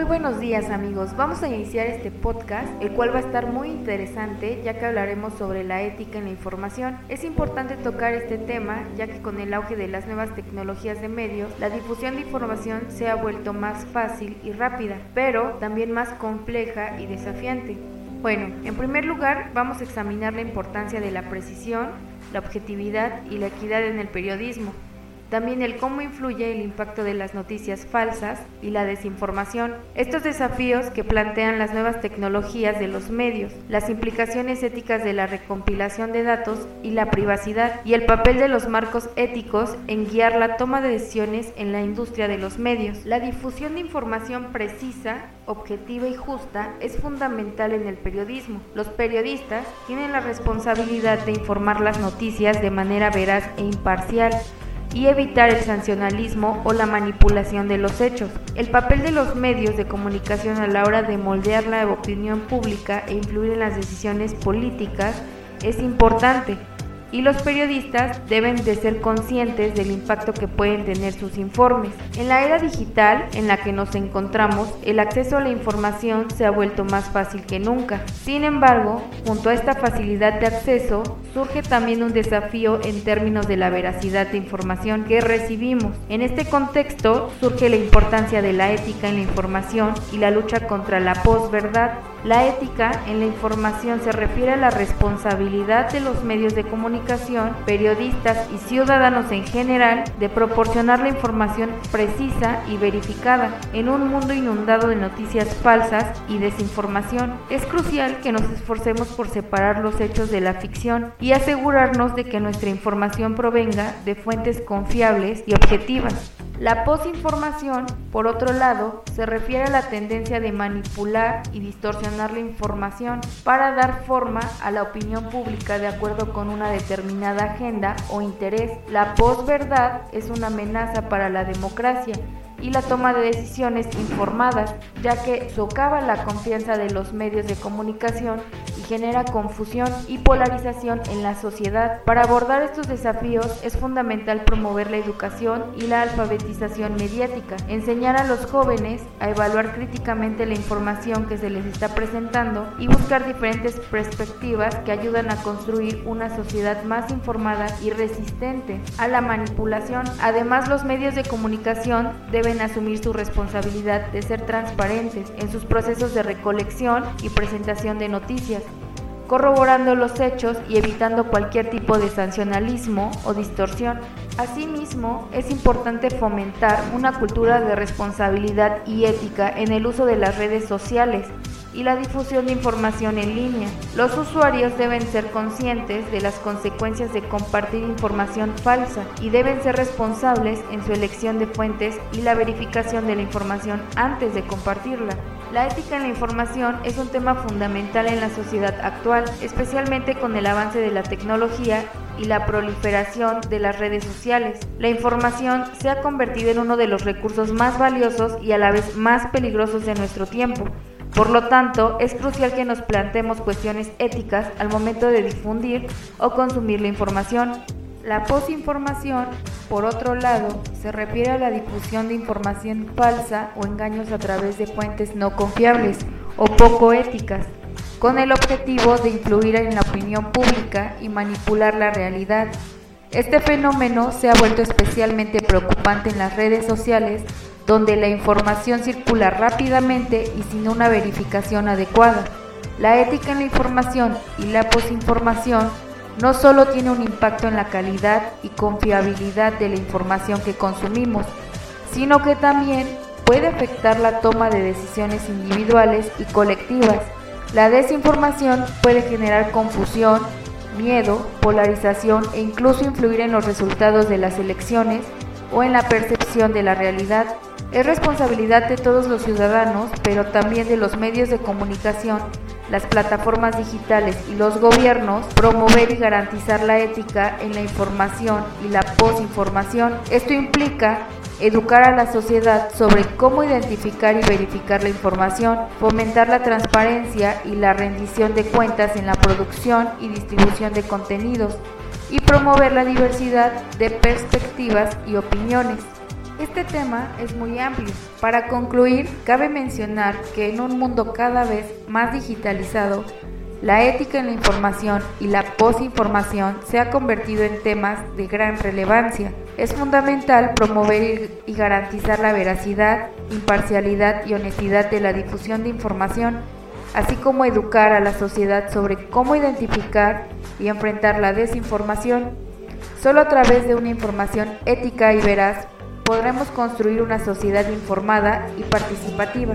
Muy buenos días amigos, vamos a iniciar este podcast, el cual va a estar muy interesante ya que hablaremos sobre la ética en la información. Es importante tocar este tema ya que con el auge de las nuevas tecnologías de medios, la difusión de información se ha vuelto más fácil y rápida, pero también más compleja y desafiante. Bueno, en primer lugar vamos a examinar la importancia de la precisión, la objetividad y la equidad en el periodismo. También el cómo influye el impacto de las noticias falsas y la desinformación. Estos desafíos que plantean las nuevas tecnologías de los medios, las implicaciones éticas de la recompilación de datos y la privacidad, y el papel de los marcos éticos en guiar la toma de decisiones en la industria de los medios. La difusión de información precisa, objetiva y justa es fundamental en el periodismo. Los periodistas tienen la responsabilidad de informar las noticias de manera veraz e imparcial y evitar el sancionalismo o la manipulación de los hechos. El papel de los medios de comunicación a la hora de moldear la opinión pública e influir en las decisiones políticas es importante y los periodistas deben de ser conscientes del impacto que pueden tener sus informes. En la era digital en la que nos encontramos, el acceso a la información se ha vuelto más fácil que nunca. Sin embargo, junto a esta facilidad de acceso, surge también un desafío en términos de la veracidad de información que recibimos. En este contexto surge la importancia de la ética en la información y la lucha contra la posverdad. La ética en la información se refiere a la responsabilidad de los medios de comunicación, periodistas y ciudadanos en general de proporcionar la información precisa y verificada en un mundo inundado de noticias falsas y desinformación. Es crucial que nos esforcemos por separar los hechos de la ficción y asegurarnos de que nuestra información provenga de fuentes confiables y objetivas. La posinformación, por otro lado, se refiere a la tendencia de manipular y distorsionar la información para dar forma a la opinión pública de acuerdo con una determinada agenda o interés. La posverdad es una amenaza para la democracia y la toma de decisiones informadas, ya que socava la confianza de los medios de comunicación genera confusión y polarización en la sociedad. Para abordar estos desafíos es fundamental promover la educación y la alfabetización mediática, enseñar a los jóvenes a evaluar críticamente la información que se les está presentando y buscar diferentes perspectivas que ayudan a construir una sociedad más informada y resistente a la manipulación. Además, los medios de comunicación deben asumir su responsabilidad de ser transparentes en sus procesos de recolección y presentación de noticias, corroborando los hechos y evitando cualquier tipo de sancionalismo o distorsión. Asimismo, es importante fomentar una cultura de responsabilidad y ética en el uso de las redes sociales y la difusión de información en línea. Los usuarios deben ser conscientes de las consecuencias de compartir información falsa y deben ser responsables en su elección de fuentes y la verificación de la información antes de compartirla. La ética en la información es un tema fundamental en la sociedad actual, especialmente con el avance de la tecnología y la proliferación de las redes sociales. La información se ha convertido en uno de los recursos más valiosos y a la vez más peligrosos de nuestro tiempo. Por lo tanto, es crucial que nos planteemos cuestiones éticas al momento de difundir o consumir la información. La posinformación, por otro lado, se refiere a la difusión de información falsa o engaños a través de fuentes no confiables o poco éticas, con el objetivo de influir en la opinión pública y manipular la realidad. Este fenómeno se ha vuelto especialmente preocupante en las redes sociales donde la información circula rápidamente y sin una verificación adecuada. La ética en la información y la posinformación no solo tiene un impacto en la calidad y confiabilidad de la información que consumimos, sino que también puede afectar la toma de decisiones individuales y colectivas. La desinformación puede generar confusión, miedo, polarización e incluso influir en los resultados de las elecciones o en la percepción de la realidad. Es responsabilidad de todos los ciudadanos, pero también de los medios de comunicación, las plataformas digitales y los gobiernos promover y garantizar la ética en la información y la posinformación. Esto implica educar a la sociedad sobre cómo identificar y verificar la información, fomentar la transparencia y la rendición de cuentas en la producción y distribución de contenidos y promover la diversidad de perspectivas y opiniones. Este tema es muy amplio. Para concluir, cabe mencionar que en un mundo cada vez más digitalizado, la ética en la información y la posinformación se ha convertido en temas de gran relevancia. Es fundamental promover y garantizar la veracidad, imparcialidad y honestidad de la difusión de información, así como educar a la sociedad sobre cómo identificar y enfrentar la desinformación. Solo a través de una información ética y veraz podremos construir una sociedad informada y participativa.